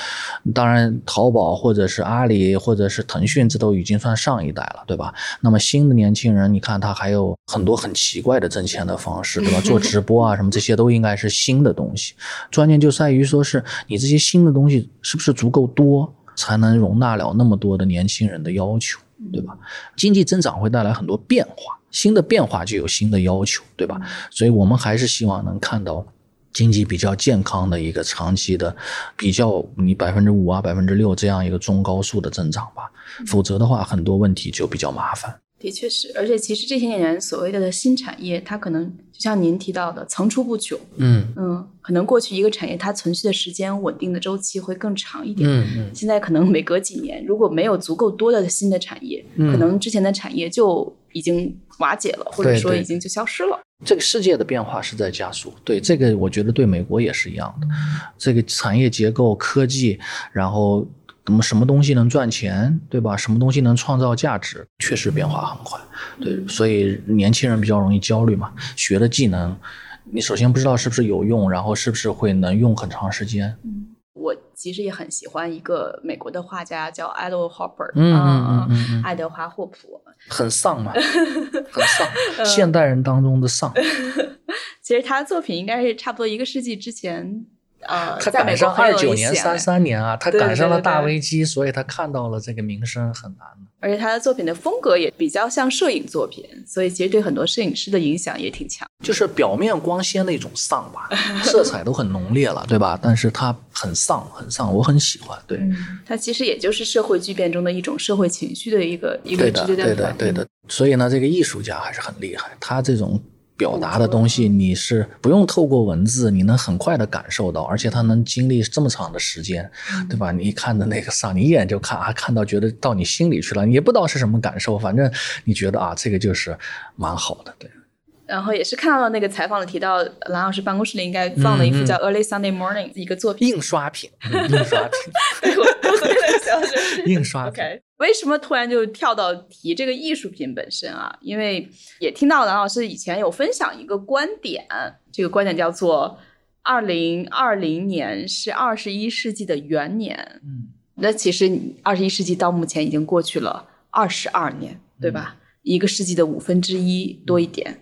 当然淘宝或者是阿里或者是腾讯，这都已经算上一代了，对吧？那么新的年轻人，你看他还有很多很奇怪的挣钱的方式，对吧？做直播啊什么这些都应该是新的东西。关键就在于说是你这些新的东西是不是足够多，才能容纳了那么多的年轻人的要求。对吧？经济增长会带来很多变化，新的变化就有新的要求，对吧？所以我们还是希望能看到经济比较健康的一个长期的比较，你百分之五啊、百分之六这样一个中高速的增长吧。否则的话，很多问题就比较麻烦。的确是，而且其实这些年所谓的的新产业，它可能就像您提到的层出不穷。嗯嗯，可能过去一个产业它存续的时间、稳定的周期会更长一点。嗯嗯，现在可能每隔几年，如果没有足够多的新的产业，可能之前的产业就已经瓦解了，或者说已经就消失了。这个世界的变化是在加速。对这个，我觉得对美国也是一样的。这个产业结构、科技，然后。那么什么东西能赚钱，对吧？什么东西能创造价值，确实变化很快，对，所以年轻人比较容易焦虑嘛。学的技能，你首先不知道是不是有用，然后是不是会能用很长时间。嗯，我其实也很喜欢一个美国的画家叫 e d w a r Hopper，嗯嗯嗯，爱德华霍普，很丧嘛，很丧，现代人当中的丧。其实他的作品应该是差不多一个世纪之前。呃，他赶上二九年、三三年啊，他赶上了大危机，所以他看到了这个名声很难。而且他的作品的风格也比较像摄影作品，所以其实对很多摄影师的影响也挺强。就是表面光鲜的一种丧吧，色彩都很浓烈了，对吧？但是他很丧，很丧，我很喜欢。对，他其实也就是社会巨变中的一种社会情绪的一个一个直接的对的，对的。所以呢，这个艺术家还是很厉害，他这种。表达的东西你是不用透过文字，你能很快的感受到，而且他能经历这么长的时间，对吧？你看的那个上，你一眼就看啊，看到觉得到你心里去了，你也不知道是什么感受，反正你觉得啊，这个就是蛮好的，对。然后也是看到了那个采访里提到，蓝老师办公室里应该放了一幅叫《Early Sunday Morning》一个作品，印刷品，印刷品，印刷品。为什么突然就跳到提这个艺术品本身啊？因为也听到蓝老师以前有分享一个观点，这个观点叫做“二零二零年是二十一世纪的元年”。嗯，那其实二十一世纪到目前已经过去了二十二年，对吧？一个世纪的五分之一多一点。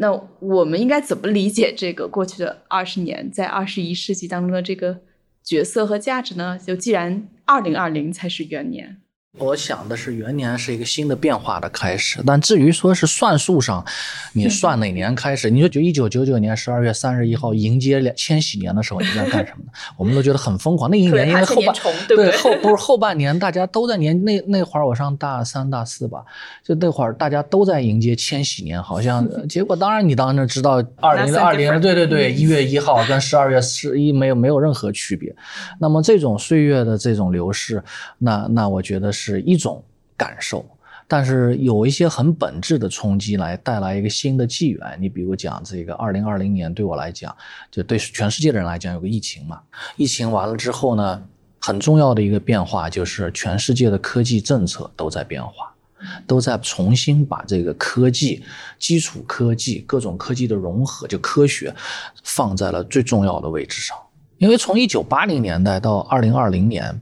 那我们应该怎么理解这个过去的二十年在二十一世纪当中的这个角色和价值呢？就既然二零二零才是元年。我想的是元年是一个新的变化的开始，但至于说是算术上，你算哪年开始？你说就一九九九年十二月三十一号迎接两千禧年的时候，你在干什么呢？我们都觉得很疯狂。那一年因为后半对后不是后半年，大家都在年那那会儿我上大三大四吧，就那会儿大家都在迎接千禧年，好像 结果当然你当然知道二零二零对对对一月一号跟十二月十一没有没有任何区别。那么这种岁月的这种流逝，那那我觉得是。是一种感受，但是有一些很本质的冲击来带来一个新的纪元。你比如讲这个二零二零年，对我来讲，就对全世界的人来讲，有个疫情嘛。疫情完了之后呢，很重要的一个变化就是全世界的科技政策都在变化，都在重新把这个科技、基础科技、各种科技的融合，就科学放在了最重要的位置上。因为从一九八零年代到二零二零年。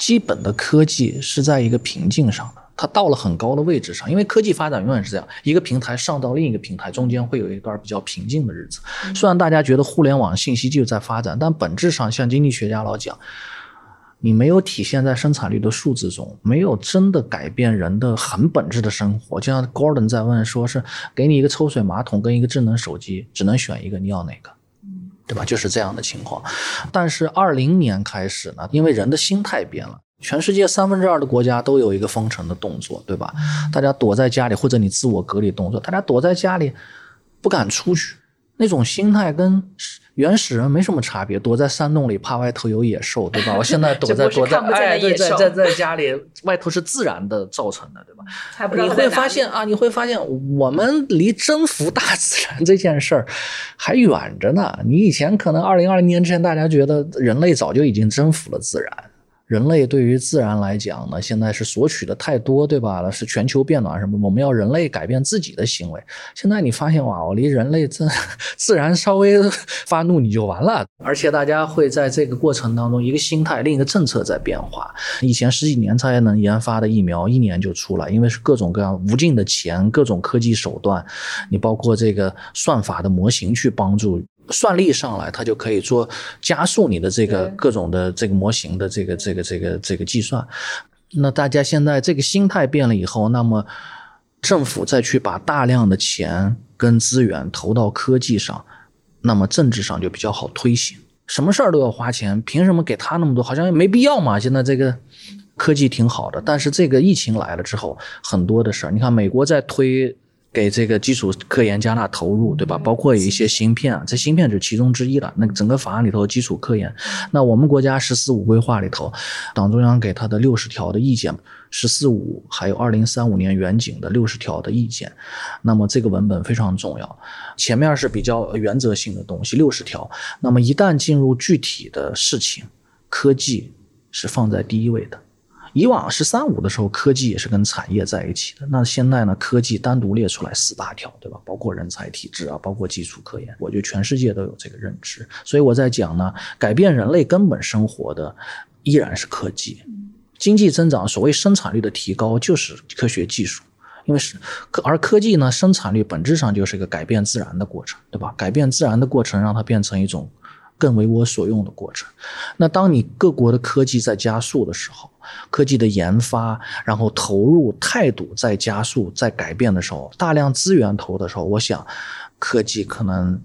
基本的科技是在一个瓶颈上的，它到了很高的位置上，因为科技发展永远是这样，一个平台上到另一个平台，中间会有一段比较平静的日子。虽然大家觉得互联网信息就在发展，但本质上，像经济学家老讲，你没有体现在生产率的数字中，没有真的改变人的很本质的生活。就像 Gordon 在问，说是给你一个抽水马桶跟一个智能手机，只能选一个，你要哪个？对吧？就是这样的情况，但是二零年开始呢，因为人的心态变了，全世界三分之二的国家都有一个封城的动作，对吧？大家躲在家里，或者你自我隔离动作，大家躲在家里不敢出去。那种心态跟原始人没什么差别，躲在山洞里怕外头有野兽，对吧？我现在躲 在躲在哎，对，在在在家里，外头是自然的造成的，对吧？你会发现啊，你会发现我们离征服大自然这件事儿还远着呢。你以前可能二零二零年之前，大家觉得人类早就已经征服了自然。人类对于自然来讲呢，现在是索取的太多，对吧？是全球变暖什么？我们要人类改变自己的行为。现在你发现哇，我离人类自 自然稍微 发怒你就完了。而且大家会在这个过程当中，一个心态，另一个政策在变化。以前十几年才能研发的疫苗，一年就出来，因为是各种各样无尽的钱，各种科技手段，你包括这个算法的模型去帮助。算力上来，它就可以做加速你的这个各种的这个模型的这个这个这个这个计算。那大家现在这个心态变了以后，那么政府再去把大量的钱跟资源投到科技上，那么政治上就比较好推行。什么事儿都要花钱，凭什么给他那么多？好像也没必要嘛。现在这个科技挺好的，但是这个疫情来了之后，很多的事儿，你看美国在推。给这个基础科研加大投入，对吧？包括有一些芯片啊，这芯片是其中之一了。那整个法案里头基础科研，那我们国家“十四五”规划里头，党中央给他的六十条的意见，“十四五”还有二零三五年远景的六十条的意见，那么这个文本非常重要。前面是比较原则性的东西，六十条。那么一旦进入具体的事情，科技是放在第一位的。以往“十三五”的时候，科技也是跟产业在一起的。那现在呢？科技单独列出来四大条，对吧？包括人才体制啊，包括基础科研。我觉得全世界都有这个认知。所以我在讲呢，改变人类根本生活的依然是科技。经济增长，所谓生产率的提高，就是科学技术。因为是科，而科技呢，生产率本质上就是一个改变自然的过程，对吧？改变自然的过程，让它变成一种。更为我所用的过程。那当你各国的科技在加速的时候，科技的研发，然后投入态度在加速、在改变的时候，大量资源投的时候，我想，科技可能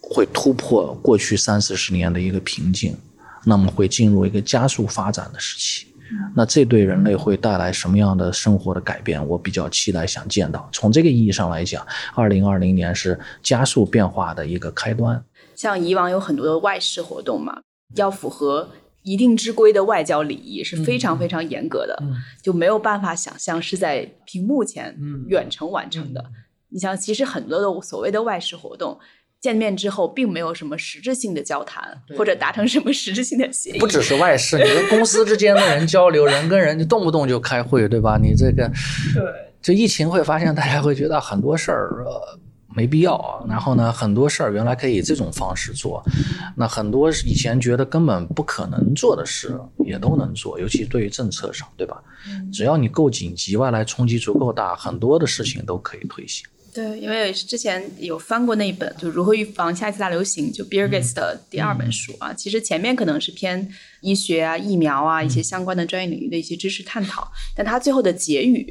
会突破过去三四十年的一个瓶颈，那么会进入一个加速发展的时期。那这对人类会带来什么样的生活的改变？我比较期待想见到。从这个意义上来讲，二零二零年是加速变化的一个开端。像以往有很多的外事活动嘛，要符合一定之规的外交礼仪是非常非常严格的，就没有办法想象是在屏幕前远程完成的。你像，其实很多的所谓的外事活动，见面之后并没有什么实质性的交谈，或者达成什么实质性的协议。不只是外事，你跟公司之间的人交流，人跟人就动不动就开会，对吧？你这个，对，就疫情会发现，大家会觉得很多事儿。没必要啊，然后呢，很多事儿原来可以以这种方式做，那很多以前觉得根本不可能做的事也都能做，尤其对于政策上，对吧？只要你够紧急，外来冲击足够大，很多的事情都可以推行。对，因为之前有翻过那一本，就如何预防下一次大流行，就 Gates 的第二本书啊。其实前面可能是偏医学啊、疫苗啊一些相关的专业领域的一些知识探讨，但他最后的结语。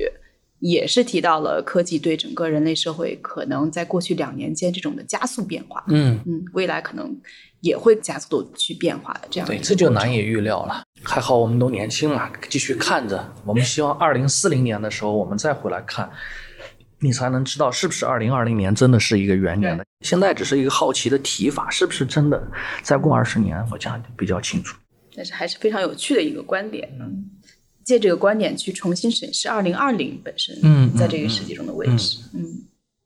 也是提到了科技对整个人类社会可能在过去两年间这种的加速变化，嗯嗯，未来可能也会加速度去变化的这样。对，这就难以预料了。还好我们都年轻嘛，继续看着。我们希望二零四零年的时候我们再回来看，你才能知道是不是二零二零年真的是一个元年的。现在只是一个好奇的提法，是不是真的？再过二十年，我讲比较清楚。但是还是非常有趣的一个观点。嗯。借这个观点去重新审视二零二零本身，在这个世界中的位置。嗯，《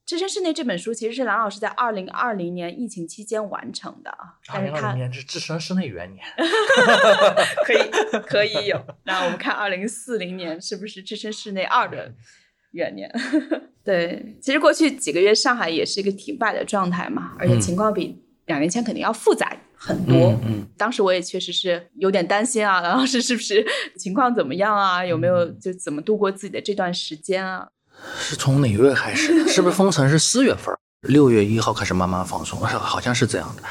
置身事内》这本书其实是蓝老师在二零二零年疫情期间完成的啊。二零二零年是置身事内元年，可以可以有。那我们看二零四零年是不是置身事内二的元年？对，其实过去几个月上海也是一个停摆的状态嘛，而且情况比两年前肯定要复杂。很多，嗯，当时我也确实是有点担心啊，老师是不是情况怎么样啊？有没有就怎么度过自己的这段时间啊？是从哪月开始？是不是封城是四月份？六月一号开始慢慢放松，好像是这样的。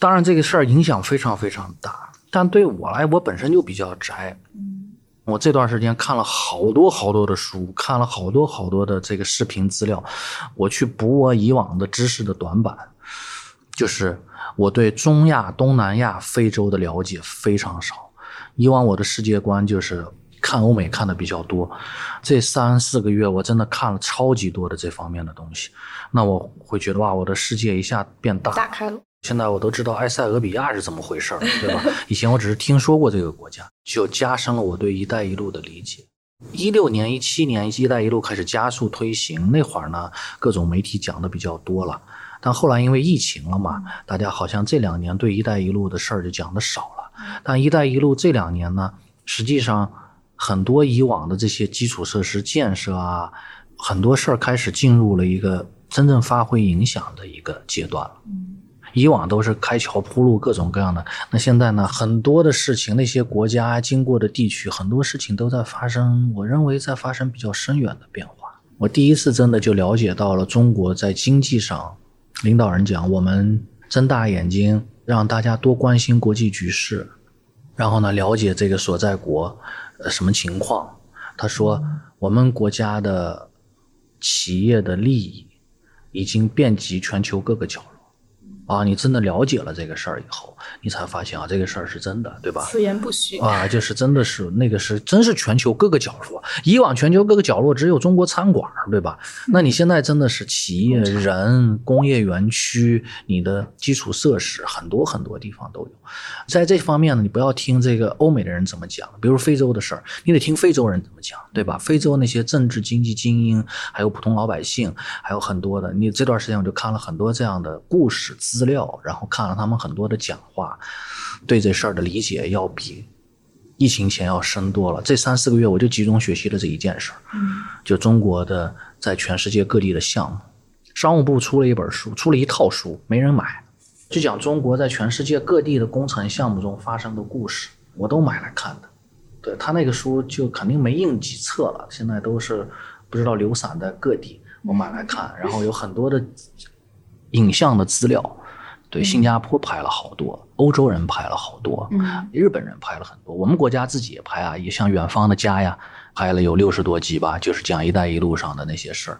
当然这个事儿影响非常非常大，但对我来，我本身就比较宅。嗯，我这段时间看了好多好多的书，看了好多好多的这个视频资料，我去补我以往的知识的短板，就是。我对中亚、东南亚、非洲的了解非常少，以往我的世界观就是看欧美看的比较多，这三四个月我真的看了超级多的这方面的东西，那我会觉得哇，我的世界一下变大，打开了。现在我都知道埃塞俄比亚是怎么回事对吧？以前我只是听说过这个国家，就加深了我对“一带一路”的理解。一六年、一七年，“一带一路”开始加速推行，那会儿呢，各种媒体讲的比较多了。但后来因为疫情了嘛，大家好像这两年对“一带一路”的事儿就讲的少了。但“一带一路”这两年呢，实际上很多以往的这些基础设施建设啊，很多事儿开始进入了一个真正发挥影响的一个阶段了。以往都是开桥铺路，各种各样的。那现在呢，很多的事情，那些国家经过的地区，很多事情都在发生。我认为在发生比较深远的变化。我第一次真的就了解到了中国在经济上，领导人讲，我们睁大眼睛，让大家多关心国际局势，然后呢，了解这个所在国呃什么情况。他说，我们国家的企业的利益已经遍及全球各个角落。啊，你真的了解了这个事儿以后，你才发现啊，这个事儿是真的，对吧？此言不虚啊，就是真的是那个是真是全球各个角落。以往全球各个角落只有中国餐馆，对吧？那你现在真的是企业、人、工业园区，你的基础设施很多很多地方都有。在这方面呢，你不要听这个欧美的人怎么讲，比如非洲的事儿，你得听非洲人怎么讲，对吧？非洲那些政治经济精英，还有普通老百姓，还有很多的。你这段时间我就看了很多这样的故事。资料，然后看了他们很多的讲话，对这事儿的理解要比疫情前要深多了。这三四个月，我就集中学习了这一件事儿，就中国的在全世界各地的项目。商务部出了一本书，出了一套书，没人买，就讲中国在全世界各地的工程项目中发生的故事，我都买来看的。对他那个书就肯定没印几册了，现在都是不知道流散在各地，我买来看，然后有很多的影像的资料。对，新加坡拍了好多，欧洲人拍了好多，日本人拍了很多，我们国家自己也拍啊，也像《远方的家》呀，拍了有六十多集吧，就是讲“一带一路”上的那些事儿。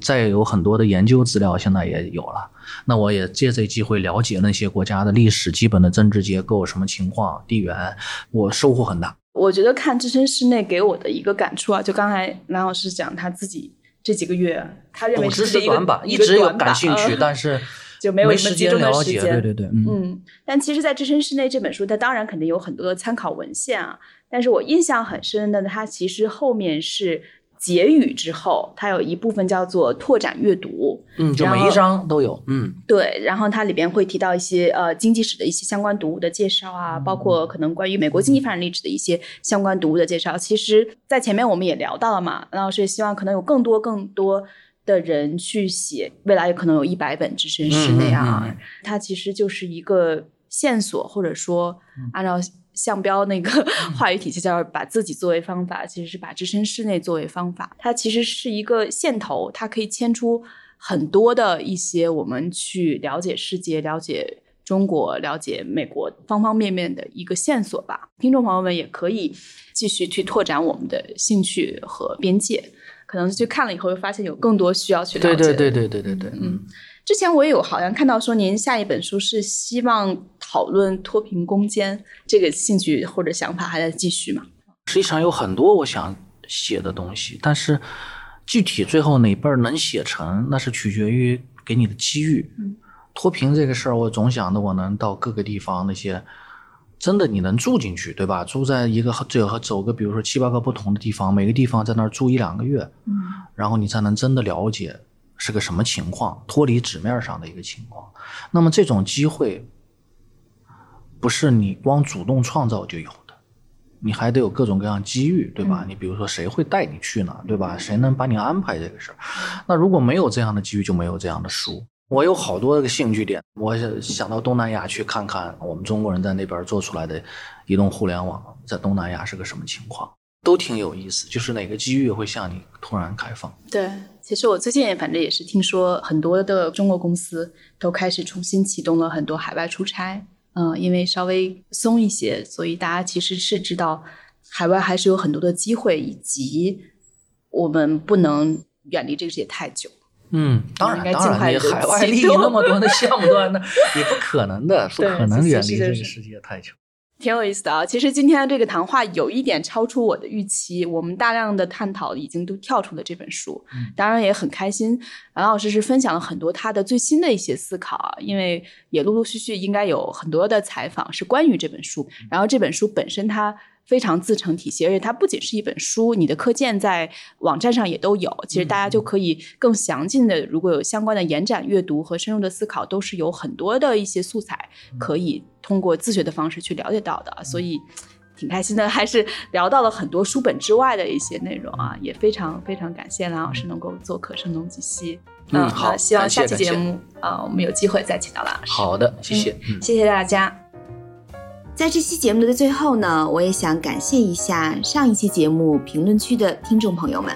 再有很多的研究资料，现在也有了。那我也借这机会了解那些国家的历史、基本的政治结构、什么情况、地缘，我收获很大。我觉得看置身事内给我的一个感触啊，就刚才蓝老师讲他自己这几个月，他认为知识短板，一直有感兴趣，但是。就没有什么集中的时间，对对对，嗯，但其实，在《置身事内》这本书，它当然肯定有很多的参考文献啊。但是我印象很深的，它其实后面是结语之后，它有一部分叫做拓展阅读，嗯，就每一章都有，嗯，对。然后它里边会提到一些呃经济史的一些相关读物的介绍啊，包括可能关于美国经济发展历史的一些相关读物的介绍。其实，在前面我们也聊到了嘛，蓝老师也希望可能有更多更多。的人去写，未来有可能有一百本置身事内啊，它其实就是一个线索，或者说按照项标那个话语体系，叫把自己作为方法，其实是把置身事内作为方法。它其实是一个线头，它可以牵出很多的一些我们去了解世界、了解中国、了解美国方方面面的一个线索吧。听众朋友们也可以继续去拓展我们的兴趣和边界。可能去看了以后，又发现有更多需要去了解。对对对对对对对。嗯，之前我也有好像看到说，您下一本书是希望讨论脱贫攻坚，这个兴趣或者想法还在继续吗？实际上有很多我想写的东西，但是具体最后哪本能写成，那是取决于给你的机遇。嗯，脱贫这个事儿，我总想着我能到各个地方那些。真的，你能住进去，对吧？住在一个最好走个，比如说七八个不同的地方，每个地方在那儿住一两个月，嗯，然后你才能真的了解是个什么情况，脱离纸面上的一个情况。那么这种机会不是你光主动创造就有的，你还得有各种各样机遇，对吧？你比如说谁会带你去呢，对吧？谁能把你安排这个事儿？那如果没有这样的机遇，就没有这样的书。我有好多个兴趣点，我想想到东南亚去看看我们中国人在那边做出来的移动互联网，在东南亚是个什么情况，都挺有意思。就是哪个机遇会向你突然开放？对，其实我最近也反正也是听说很多的中国公司都开始重新启动了很多海外出差。嗯，因为稍微松一些，所以大家其实是知道海外还是有很多的机会，以及我们不能远离这个世界太久。嗯，当然，当然，你海外利益那么多的项目端，那 也不可能的，不可能远离这个世界太久。挺有意思的啊！其实今天的这个谈话有一点超出我的预期，我们大量的探讨已经都跳出了这本书，当然也很开心。蓝老师是分享了很多他的最新的一些思考啊，因为也陆陆续续应该有很多的采访是关于这本书，然后这本书本身它。非常自成体系，而且它不仅是一本书，你的课件在网站上也都有。其实大家就可以更详尽的，如果有相关的延展阅读和深入的思考，都是有很多的一些素材可以通过自学的方式去了解到的。所以挺开心的，还是聊到了很多书本之外的一些内容啊，也非常非常感谢蓝老师能够做客声东击西。嗯，好，希望下期节目啊，我们有机会再请到蓝老师。好的，谢谢，谢谢大家。在这期节目的最后呢，我也想感谢一下上一期节目评论区的听众朋友们，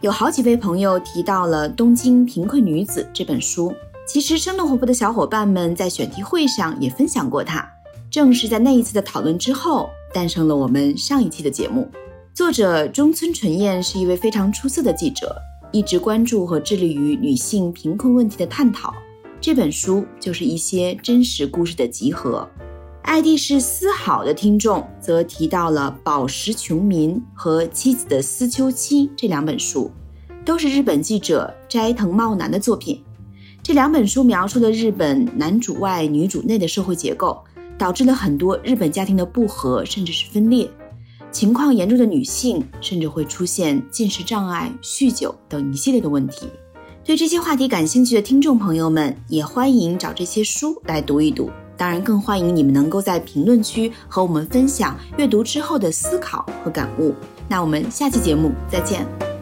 有好几位朋友提到了《东京贫困女子》这本书。其实生动活泼的小伙伴们在选题会上也分享过它。正是在那一次的讨论之后，诞生了我们上一期的节目。作者中村纯彦是一位非常出色的记者，一直关注和致力于女性贫困问题的探讨。这本书就是一些真实故事的集合。ID 是思好的听众，则提到了《宝石穷民》和《妻子的思秋期》这两本书，都是日本记者斋藤茂男的作品。这两本书描述了日本男主外女主内的社会结构，导致了很多日本家庭的不和，甚至是分裂。情况严重的女性甚至会出现进食障碍、酗酒等一系列的问题。对这些话题感兴趣的听众朋友们，也欢迎找这些书来读一读。当然，更欢迎你们能够在评论区和我们分享阅读之后的思考和感悟。那我们下期节目再见。